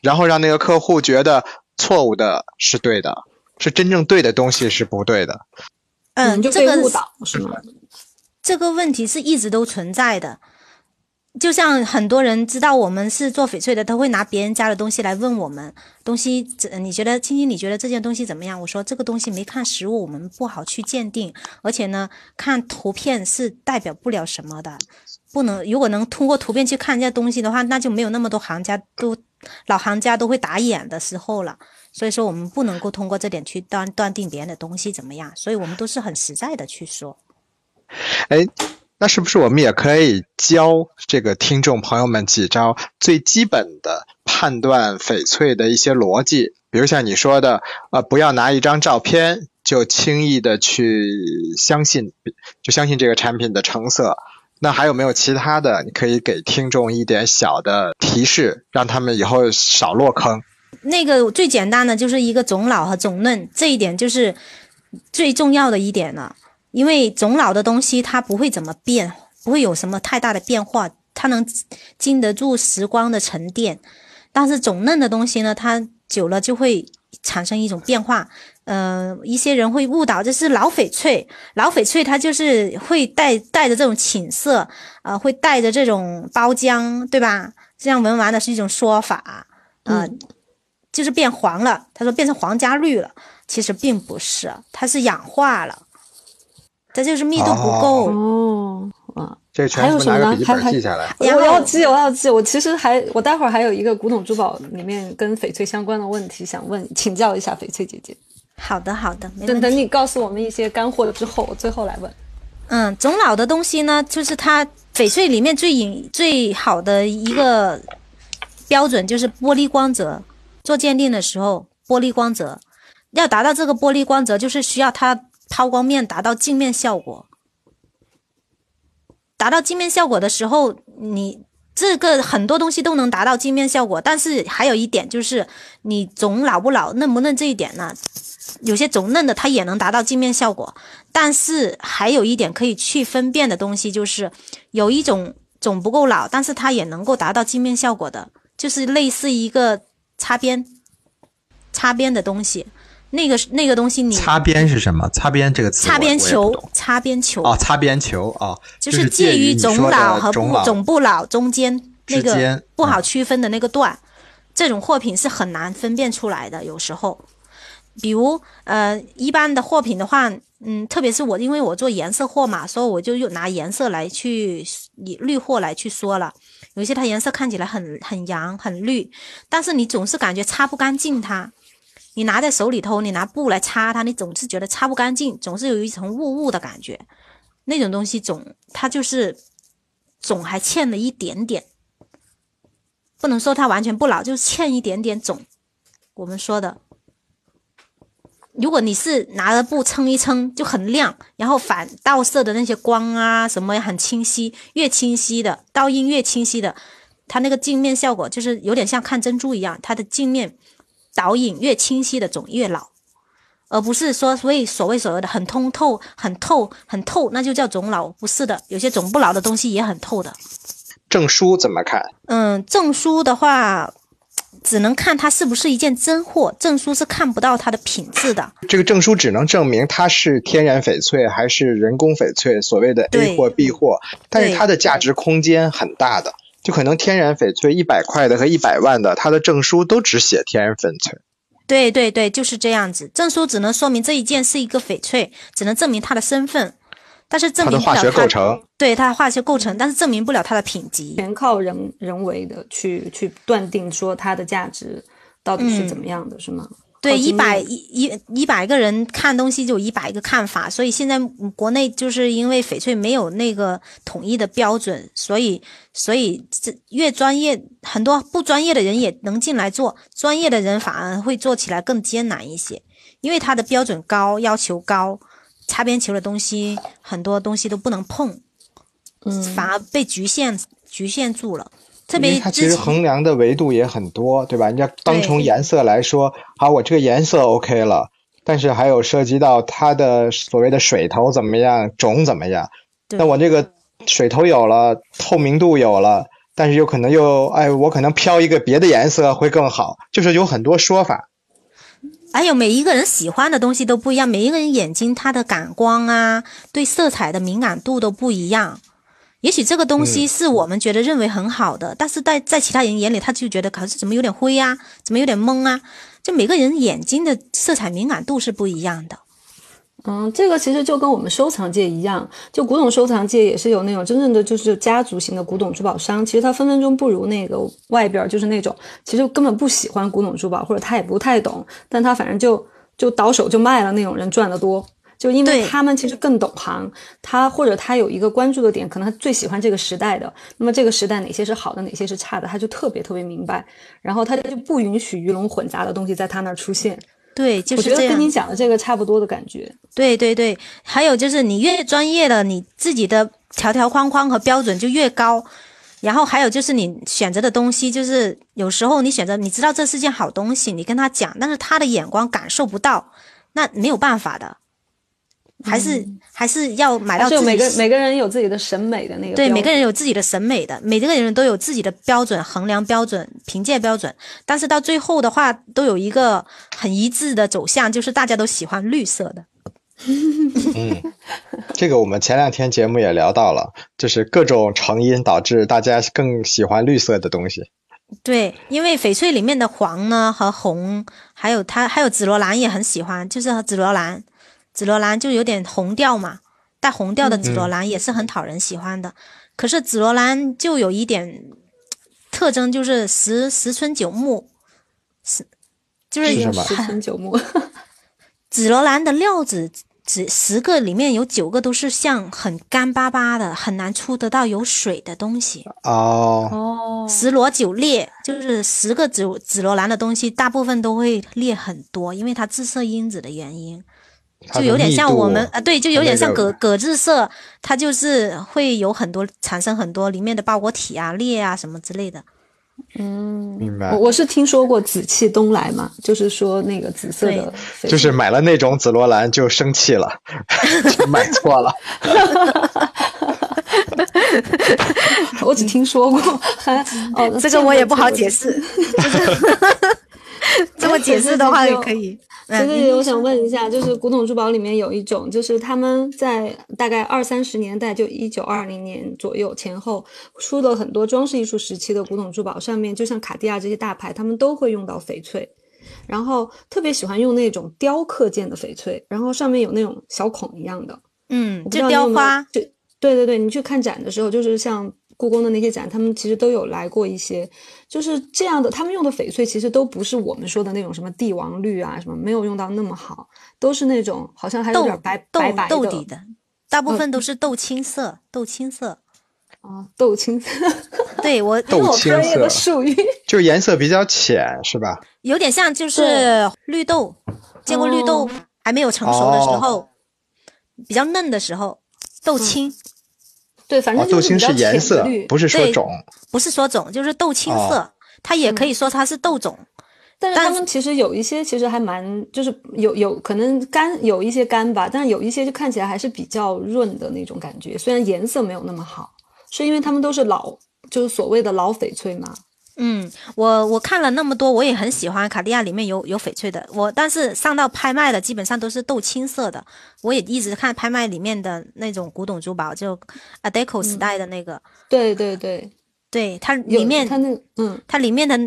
然后让那个客户觉得错误的是对的，是真正对的东西是不对的。嗯，就这个被误导是吗？这个问题是一直都存在的。就像很多人知道我们是做翡翠的，他会拿别人家的东西来问我们东西，你觉得青青，你觉得这件东西怎么样？我说这个东西没看实物，我们不好去鉴定，而且呢，看图片是代表不了什么的，不能如果能通过图片去看这些东西的话，那就没有那么多行家都老行家都会打眼的时候了。所以说，我们不能够通过这点去断断定别人的东西怎么样，所以我们都是很实在的去说。哎，那是不是我们也可以教这个听众朋友们几招最基本的判断翡翠的一些逻辑？比如像你说的，呃，不要拿一张照片就轻易的去相信，就相信这个产品的成色。那还有没有其他的？你可以给听众一点小的提示，让他们以后少落坑。那个最简单的就是一个种老和种嫩，这一点就是最重要的一点了。因为种老的东西它不会怎么变，不会有什么太大的变化，它能经得住时光的沉淀。但是种嫩的东西呢，它久了就会产生一种变化。呃，一些人会误导这是老翡翠，老翡翠它就是会带带着这种浅色，呃，会带着这种包浆，对吧？这样文玩的是一种说法，呃，就是变黄了。他说变成黄加绿了，其实并不是，它是氧化了，这就是密度不够。哦，啊，这个全是不是还有什么拿个笔记本呢还还记下来？我要记，我要记。我其实还，我待会儿还有一个古董珠宝里面跟翡翠相关的问题想问，请教一下翡翠姐姐。好的，好的。等等你告诉我们一些干货之后，我最后来问。嗯，总老的东西呢，就是它翡翠里面最隐最好的一个标准就是玻璃光泽。做鉴定的时候，玻璃光泽要达到这个玻璃光泽，就是需要它抛光面达到镜面效果。达到镜面效果的时候，你这个很多东西都能达到镜面效果，但是还有一点就是你种老不老、嫩不嫩这一点呢，有些种嫩的它也能达到镜面效果，但是还有一点可以去分辨的东西，就是有一种种不够老，但是它也能够达到镜面效果的，就是类似一个擦边、擦边的东西。那个那个东西你擦边是什么？擦边这个词我，擦边球，擦边球哦，擦边球哦，就是介介于种老和不的种不老中间那个不好嗯区分的那个段，这种货品是很难分辨出来的。有时候，比如呃，一般的货品的话，嗯，特别是我，因为我做颜色货嘛，所以我就又拿颜色来去以绿货来去说了。有些它颜色看起来很很阳很绿，但是你总是感觉擦不干净它。你拿在手里头，你拿布来擦它，你总是觉得擦不干净，总是有一层雾雾的感觉。那种东西总它就是总还欠了一点点，不能说它完全不老，就欠一点点总。我们说的，如果你是拿着布撑一撑就很亮，然后反倒射的那些光啊什么也很清晰，越清晰的倒映越清晰的，它那个镜面效果就是有点像看珍珠一样，它的镜面导引越清晰的种越老。而不是说所谓所谓所谓的很通透、很透、很透，那就叫种老，不是的，有些种不老的东西也很透的。证书怎么看？嗯，证书的话，只能看它是不是一件真货，证书是看不到它的品质的。这个证书只能证明它是天然翡翠还是人工翡翠，所谓的 A 货 B 货，但是它的价值空间很大的，就可能天然翡翠一百块的和一百万的，它的证书都只写天然翡翠。对对对，就是这样子。证书只能说明这一件是一个翡翠，只能证明它的身份，但是证明它的化学构成，对它的化学构成，但是证明不了它的品级。全靠人人为的去去断定说它的价值到底是怎么样的，是吗？对，一百一一一百个人看东西就有一百个看法，所以现在嗯国内就是因为翡翠没有那个统一的标准，所以所以这越专业，很多不专业的人也能进来做，专业的人反而会做起来更艰难一些，因为它的标准高，要求高，擦边球的东西很多东西都不能碰，嗯，反而被局限局限住了。特别它其实衡量的维度也很多，对吧？你要单从颜色来说，好，我这个颜色 OK 了，但是还有涉及到它的所谓的水头怎么样，种怎么样。那我这个水头有了，透明度有了，但是有可能又，哎，我可能飘一个别的颜色会更好，就是有很多说法。还有每一个人喜欢的东西都不一样，每一个人眼睛他的感光啊，对色彩的敏感度都不一样。也许这个东西是我们觉得认为很好的，但是在在其他人眼里，他就觉得可是怎么有点灰啊，怎么有点蒙啊？就每个人眼睛的色彩敏感度是不一样的。嗯，这个其实就跟我们收藏界一样，就古董收藏界也是有那种真正的就是家族型的古董珠宝商，其实他分分钟不如那个外边就是那种其实根本不喜欢古董珠宝，或者他也不太懂，但他反正就就倒手就卖了那种人赚得多。就因为他们其实更懂行，他或者他有一个关注的点，可能他最喜欢这个时代的，那么这个时代哪些是好的，哪些是差的，他就特别特别明白，然后他就不允许鱼龙混杂的东西在他那儿出现。对，就是这样。觉得跟你讲的这个差不多的感觉。对对对，还有就是你越专业的，你自己的条条框框和标准就越高。然后还有就是你选择的东西，就是有时候你选择，你知道这是件好东西，你跟他讲，但是他的眼光感受不到，那没有办法的，还是、还是要买到还是有自己每个每个人有自己的审美的那个对，每个人有自己的审美的，每个人都有自己的标准、衡量标准、评价标准，但是到最后的话，都有一个很一致的走向，就是大家都喜欢绿色的。嗯，这个我们前两天节目也聊到了，就是各种成因导致大家更喜欢绿色的东西。对，因为翡翠里面的黄呢和红，还有它还有紫罗兰也很喜欢，就是紫罗兰，紫罗兰就有点红调嘛，带红调的紫罗兰也是很讨人喜欢的。可是紫罗兰就有一点特征，就是十十春九木，是就是是十春九木。紫罗兰的料子，只十个里面有九个都是像很干巴巴的，很难出得到有水的东西。哦，哦，十罗九裂，就是十个紫紫罗兰的东西，大部分都会裂很多，因为它自色因子的原因，就有点像我们啊，对，就有点像那个铬铬质色，它就是会有很多产生很多里面的包裹体啊、裂啊什么之类的。嗯明白我。我是听说过紫气东来嘛，就是说那个紫色的，就是买了那种紫罗兰就生气了，*laughs* 就买错了。*laughs* 我只听说过。哦，这个我也不好解释。*laughs* 释，这么解释的话也可以。对对对，我想问一下，就是古董珠宝里面有一种，就是他们在大概二三十年代，就一九二零年左右前后出了很多装饰艺术时期的古董珠宝，上面就像卡地亚这些大牌，他们都会用到翡翠，然后特别喜欢用那种雕刻件的翡翠，然后上面有那种小孔一样的，嗯，就雕花，就对对对，你去看展的时候，就是像故宫的那些展，他们其实都有来过一些，就是这样的。他们用的翡翠其实都不是我们说的那种什么帝王绿啊，什么没有用到那么好，都是那种好像还有豆点白豆白白的豆底的，大部分都是豆青色，豆青色。啊，豆青色，*laughs* 对我，因为我豆青专业的色术语。就颜色比较浅，是吧？*laughs* 有点像就是绿豆，见过绿豆哦还没有成熟的时候，比较嫩的时候，豆青、对，反哦，正就是比较豆青是颜色绿，，不是说种。不是说种，就是豆青色，它也可以说它是豆种。但是但他们其实有一些其实还蛮，就是有有可能干有一些干吧，但是有一些就看起来还是比较润的那种感觉，虽然颜色没有那么好，是因为他们都是老，就是所谓的老翡翠嘛。嗯，我我看了那么多，我也很喜欢卡地亚里面有有翡翠的，我但是上到拍卖的基本上都是豆青色的。我也一直看拍卖里面的那种古董珠宝，就 Adeco 时代的那个，对对对，对它里面它那嗯，它里面的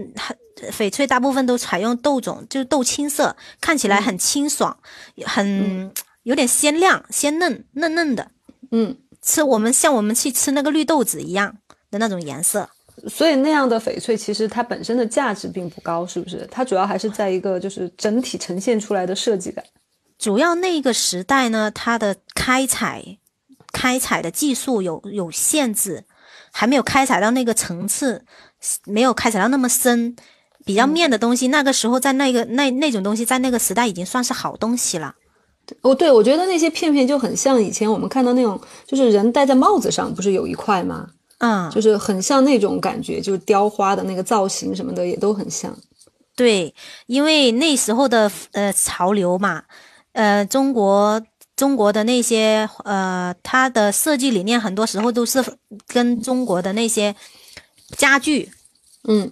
翡翠大部分都采用豆种，就是豆青色，看起来很清爽，很有点鲜亮、鲜嫩、嫩嫩的，嗯，吃我们像我们去吃那个绿豆子一样的那种颜色。所以那样的翡翠其实它本身的价值并不高，是不是？它主要还是在一个就是整体呈现出来的设计感。主要那个时代呢，它的开采开采的技术有有限制，还没有开采到那个层次，没有开采到那么深。比较面的东西，那个时候在那个那那种东西在那个时代已经算是好东西了。哦，对，我觉得那些片片就很像以前我们看到那种，就是人戴在帽子上不是有一块吗？嗯，就是很像那种感觉，就是雕花的那个造型什么的也都很像。对，因为那时候的呃潮流嘛，呃，中国中国的那些呃，它的设计理念很多时候都是跟中国的那些家具，嗯，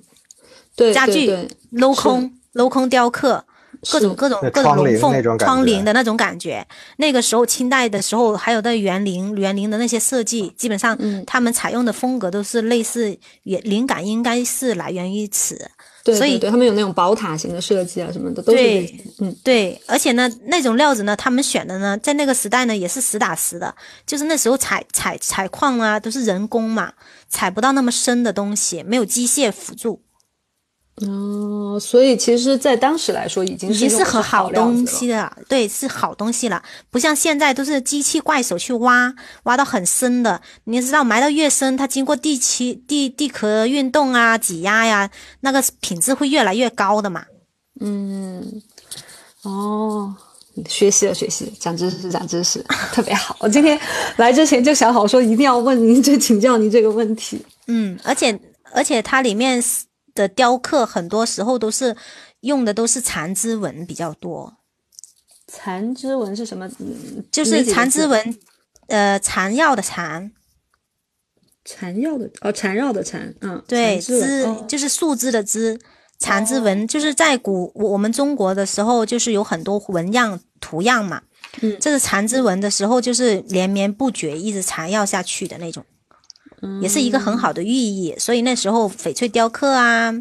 对，家具镂空镂空雕刻。各种各种各种龙凤窗棂的那种感觉，那个时候清代的时候，还有的园林园林的那些设计，基本上他们采用的风格都是类似，也灵感应该是来源于此。对，所以对他们有那种宝塔型的设计啊什么的，都是嗯对，而且呢，那种料子呢，他们选的呢，在那个时代呢也是实打实的，就是那时候采采采矿啊都是人工嘛，采不到那么深的东西，没有机械辅助。哦，所以其实，在当时来说，已经已经是很好东西了。对，是好东西了，不像现在都是机器怪手去挖，挖到很深的。你知道，埋到越深，它经过地期地地壳运动啊、挤压呀，那个品质会越来越高的嘛。嗯，哦，学习了，学习，长知识，长知识，特别好。我今天来之前就想好说，一定要问您，就请教您这个问题。嗯，而且而且它里面。的雕刻很多时候都是用的都是缠枝纹比较多。缠枝纹是什么？就是缠枝纹，呃，缠绕的缠。缠绕的哦，缠绕的缠，嗯，对，枝就是树枝的枝。缠枝纹就是在古我们中国的时候，就是有很多纹样图样嘛。嗯，这是缠枝纹的时候，就是连绵不绝，一直缠绕下去的那种。也是一个很好的寓意，所以那时候翡翠雕刻啊，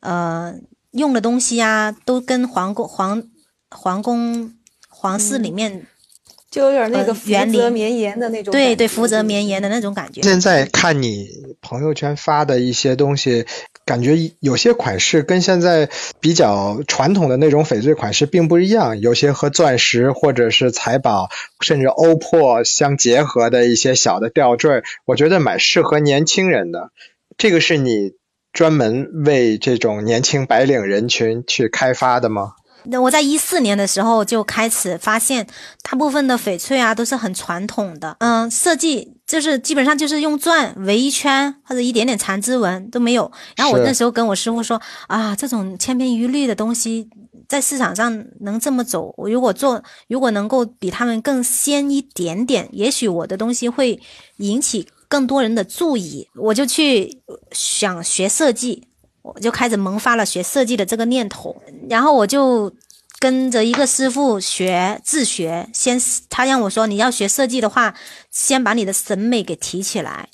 呃，用的东西啊，都跟皇宫、皇皇宫、皇室里面就有点那个福泽绵延的那种，对对，福泽绵延的那种感觉。现在看你朋友圈发的一些东西。感觉有些款式跟现在比较传统的那种翡翠款式并不一样，有些和钻石或者是财宝，甚至欧珀相结合的一些小的吊坠，我觉得蛮适合年轻人的。这个是你专门为这种年轻白领人群去开发的吗？那我在一四年的时候就开始发现，大部分的翡翠啊都是很传统的，嗯，设计就是基本上就是用钻围一圈或者一点点缠枝纹都没有。然后我那时候跟我师傅说啊，这种千篇一律的东西在市场上能这么走，我如果做，如果能够比他们更鲜一点点，也许我的东西会引起更多人的注意。我就去想学设计。我就开始萌发了学设计的这个念头，然后我就跟着一个师傅学自学。先他让我说，你要学设计的话，先把你的审美给提起来。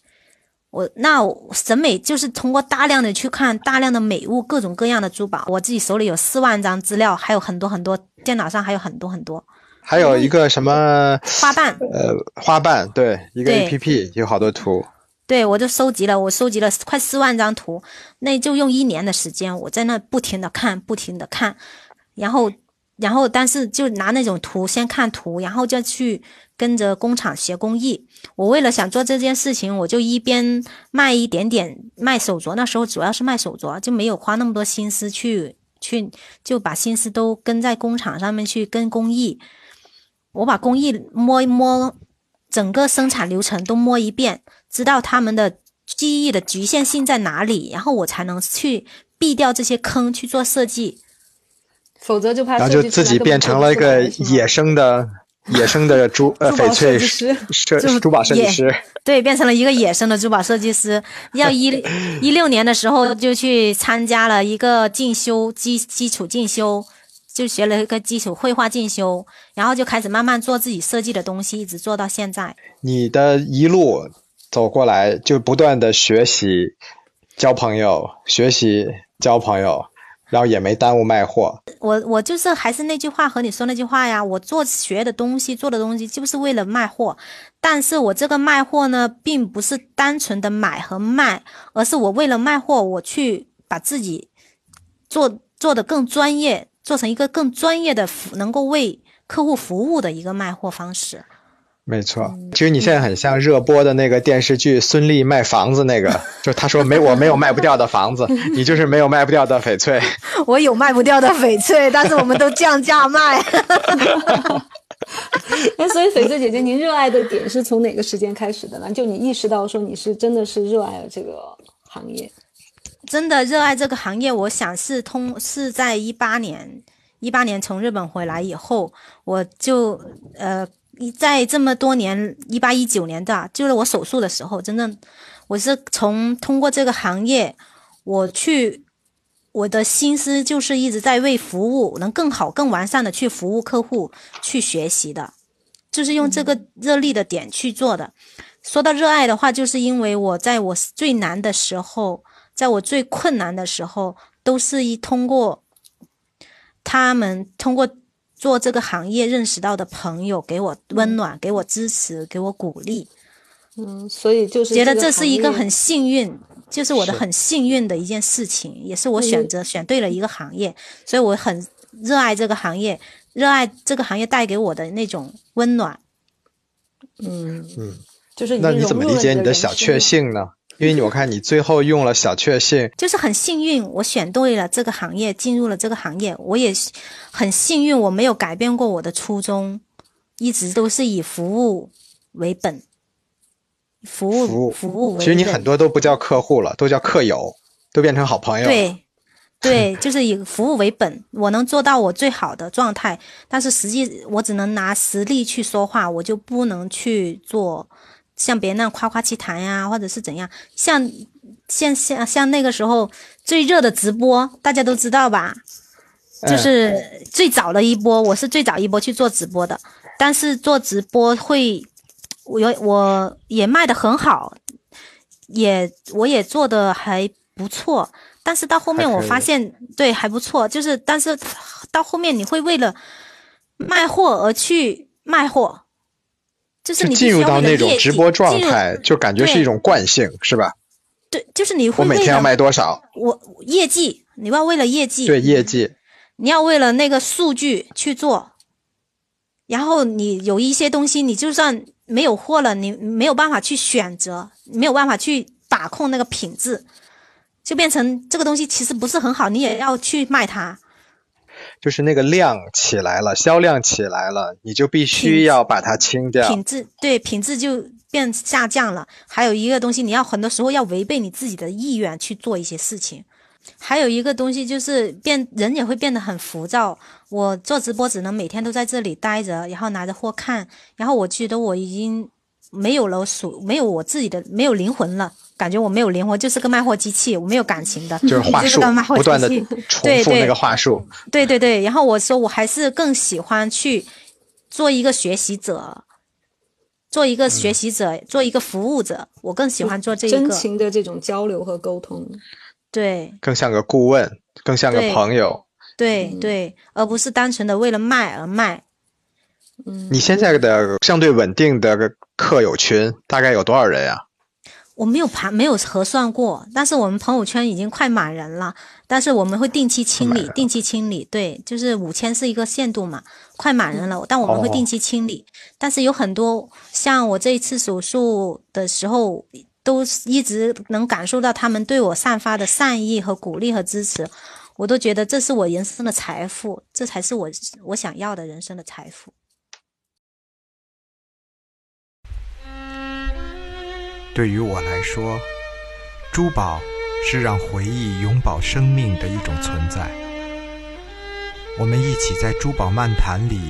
我那审美就是通过大量的去看大量的美物，各种各样的珠宝。我自己手里有四万张资料，还有很多很多，电脑上还有很多很多。还有一个什么花瓣？呃，花瓣，对，一个 A P P 有好多图。对，我就收集了，我收集了快四万张图，那就用一年的时间，我在那不停的看，不停的看，然后，然后，但是就拿那种图先看图，然后再去跟着工厂学工艺。我为了想做这件事情，我就一边卖一点点卖手镯，那时候主要是卖手镯，就没有花那么多心思去去，就把心思都跟在工厂上面去跟工艺，我把工艺摸一摸。整个生产流程都摸一遍，知道他们的技艺的局限性在哪里，然后我才能去避掉这些坑去做设计。否则就怕然后就自己变成了一个野生的 *laughs* 野生的珠呃翡翠设计师设就是珠宝设计师，对，变成了一个野生的珠宝设计师。要一一六年的时候就去参加了一个进修基基础进修，就学了一个基础绘画进修，然后就开始慢慢做自己设计的东西，一直做到现在。你的一路走过来，就不断的学习、交朋友、学习、交朋友，然后也没耽误卖货。我我就是还是那句话和你说那句话呀，我做学的东西做的东西就是为了卖货，但是我这个卖货呢，并不是单纯的买和卖，而是我为了卖货，我去把自己做做的更专业，做成一个更专业的服，能够为客户服务的一个卖货方式。没错，其实你现在很像热播的那个电视剧《孙俪卖房子》那个，*laughs* 就他说没我没有卖不掉的房子，*laughs* 你就是没有卖不掉的翡翠。*laughs* 我有卖不掉的翡翠，但是我们都降价卖。哎，所以翡翠姐姐，您热爱的点是从哪个时间开始的呢？就你意识到说你是真的是热爱了这个行业。真的热爱这个行业，我想是通是在一八年，一八年从日本回来以后，我就呃一在这么多年，一八一九年的，就是我手术的时候，真正我是从通过这个行业，我去我的心思就是一直在为服务能更好、更完善的去服务客户去学习的，就是用这个热力的点去做的。说到热爱的话，就是因为我在我最难的时候。在我最困难的时候，都是一通过他们通过做这个行业认识到的朋友给我温暖，给我支持，给我鼓励。嗯，所以就是觉得这是一个很幸运，就是我的很幸运的一件事情，也是我嗯选择选对了一个行业，所以我很热爱这个行业，热爱这个行业带给我的那种温暖。嗯嗯，就是已那你怎么理解你的小？确幸呢？因为你我看你最后用了小确幸，就是很幸运，我选对了这个行业，进入了这个行业。我也很幸运，我没有改变过我的初衷，一直都是以服务为本，服务服务。服务为其实你很多都不叫客户了，都叫客友，都变成好朋友。，对，对，*laughs* 就是以服务为本，我能做到我最好的状态，但是实际我只能拿实力去说话，我就不能去做像别人那样夸夸其谈呀，或者是怎样。像像像像那个时候最热的直播，大家都知道吧？嗯就是最早的一波，我是最早一波去做直播的，但是做直播会，我有我也卖的很好，也我也做的还不错，但是到后面我发现，对还不错，就是但是到后面你会为了卖货而去卖货，就是你进入到那种直播状态，就感觉是一种惯性，是吧？对，就是你会我每天要卖多少？我业绩，你要为了业绩，对业绩，你要为了那个数据去做，然后你有一些东西，你就算没有货了，你没有办法去选择，没有办法去把控那个品质，就变成这个东西其实不是很好，你也要去卖它。就是那个量起来了，销量起来了，你就必须要把它清掉。品质对品质就变下降了。还有一个东西，你要很多时候要违背你自己的意愿去做一些事情。还有一个东西就是变人也会变得很浮躁。我做直播只能每天都在这里待着，然后拿着货看，然后我觉得我已经没有了属没有我自己的没有灵魂了，感觉我没有灵魂，就是个卖货机器，我没有感情的，就是话术个卖货不断的机器重对对复那个话术。对对对，然后我说我还是更喜欢去做一个学习者，做一个学习者，做一个服务者，我更喜欢做这一真。情的这种交流和沟通。对更像个顾问，更像个朋友。对对，而不是单纯的为了卖而卖。嗯，你现在的相对稳定的客友群大概有多少人呀、我没有盘没有核算过，但是我们朋友圈已经快满人了。但是我们会定期清理，定期清理，对，就是五千是一个限度嘛，快满人了，但我们会定期清理。但是有很多像我这一次手术的时候，都一直能感受到他们对我散发的善意和鼓励和支持，我都觉得这是我人生的财富，这才是我我想要的人生的财富。对于我来说，珠宝是让回忆永葆生命的一种存在。我们一起在珠宝漫谈里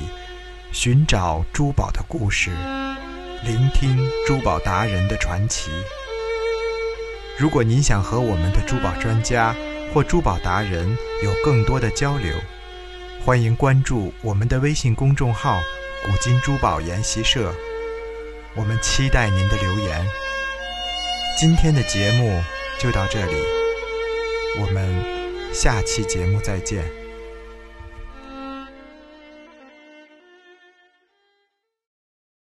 寻找珠宝的故事，聆听珠宝达人的传奇。如果您想和我们的珠宝专家或珠宝达人有更多的交流，欢迎关注我们的微信公众号“古今珠宝研习社”。我们期待您的留言。今天的节目就到这里，我们下期节目再见。